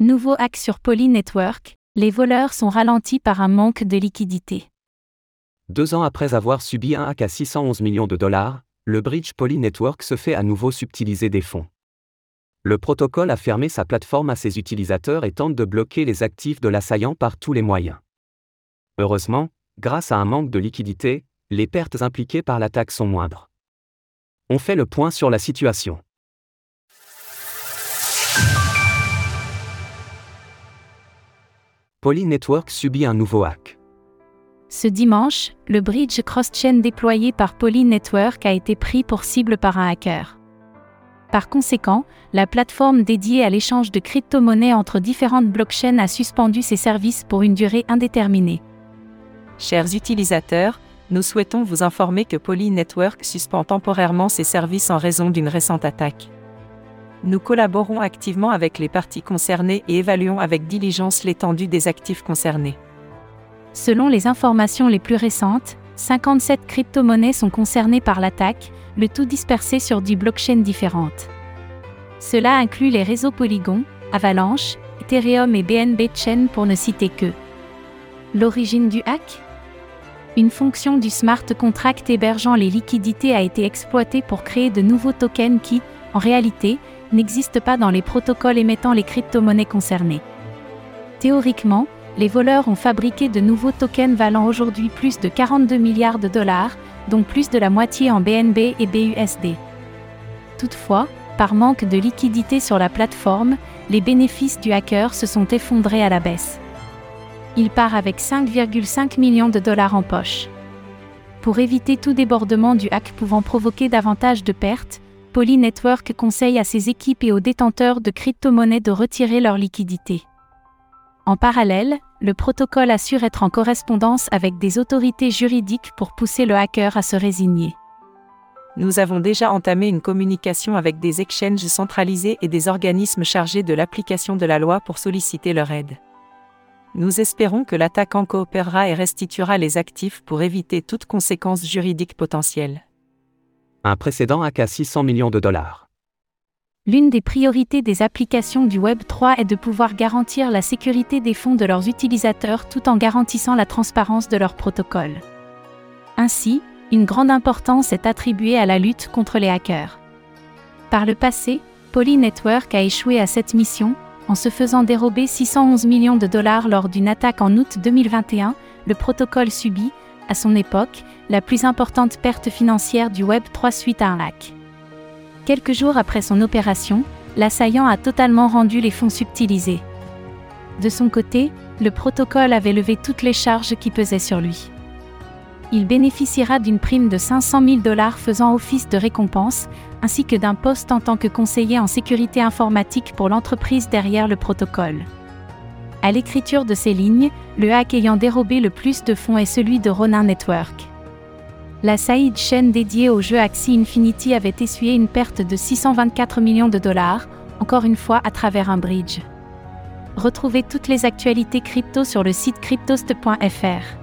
Nouveau hack sur Poly Network, les voleurs sont ralentis par un manque de liquidité. Deux ans après avoir subi un hack à 611 millions de dollars, le bridge Poly Network se fait à nouveau subtiliser des fonds. Le protocole a fermé sa plateforme à ses utilisateurs et tente de bloquer les actifs de l'assaillant par tous les moyens. Heureusement, grâce à un manque de liquidité, les pertes impliquées par l'attaque sont moindres. On fait le point sur la situation. Poly Network subit un nouveau hack. Ce dimanche, le bridge cross-chain déployé par Poly Network a été pris pour cible par un hacker. Par conséquent, la plateforme dédiée à l'échange de crypto-monnaies entre différentes blockchains a suspendu ses services pour une durée indéterminée. Chers utilisateurs, nous souhaitons vous informer que Poly Network suspend temporairement ses services en raison d'une récente attaque. Nous collaborons activement avec les parties concernées et évaluons avec diligence l'étendue des actifs concernés. Selon les informations les plus récentes, 57 crypto-monnaies sont concernées par l'attaque, le tout dispersé sur 10 blockchains différentes. Cela inclut les réseaux Polygon, Avalanche, Ethereum et BNB Chain pour ne citer que. L'origine du hack? Une fonction du smart contract hébergeant les liquidités a été exploitée pour créer de nouveaux tokens qui, en réalité, n'existe pas dans les protocoles émettant les crypto-monnaies concernées. Théoriquement, les voleurs ont fabriqué de nouveaux tokens valant aujourd'hui plus de 42 milliards de dollars, dont plus de la moitié en BNB et BUSD. Toutefois, par manque de liquidité sur la plateforme, les bénéfices du hacker se sont effondrés à la baisse. Il part avec 5,5 millions de dollars en poche. Pour éviter tout débordement du hack pouvant provoquer davantage de pertes, Poly Network conseille à ses équipes et aux détenteurs de crypto-monnaies de retirer leur liquidité. En parallèle, le protocole assure être en correspondance avec des autorités juridiques pour pousser le hacker à se résigner. Nous avons déjà entamé une communication avec des exchanges centralisés et des organismes chargés de l'application de la loi pour solliciter leur aide. Nous espérons que l'attaquant coopérera et restituera les actifs pour éviter toute conséquence juridique potentielle un précédent hack à 600 millions de dollars. L'une des priorités des applications du Web 3 est de pouvoir garantir la sécurité des fonds de leurs utilisateurs tout en garantissant la transparence de leur protocole. Ainsi, une grande importance est attribuée à la lutte contre les hackers. Par le passé, Poly Network a échoué à cette mission, en se faisant dérober 611 millions de dollars lors d'une attaque en août 2021, le protocole subit, à son époque, la plus importante perte financière du Web 3 suite à un hack. Quelques jours après son opération, l'assaillant a totalement rendu les fonds subtilisés. De son côté, le protocole avait levé toutes les charges qui pesaient sur lui. Il bénéficiera d'une prime de 500 000 dollars faisant office de récompense, ainsi que d'un poste en tant que conseiller en sécurité informatique pour l'entreprise derrière le protocole. À l'écriture de ces lignes, le hack ayant dérobé le plus de fonds est celui de Ronin Network. La Saïd chaîne dédiée au jeu Axie Infinity avait essuyé une perte de 624 millions de dollars, encore une fois à travers un bridge. Retrouvez toutes les actualités crypto sur le site cryptost.fr.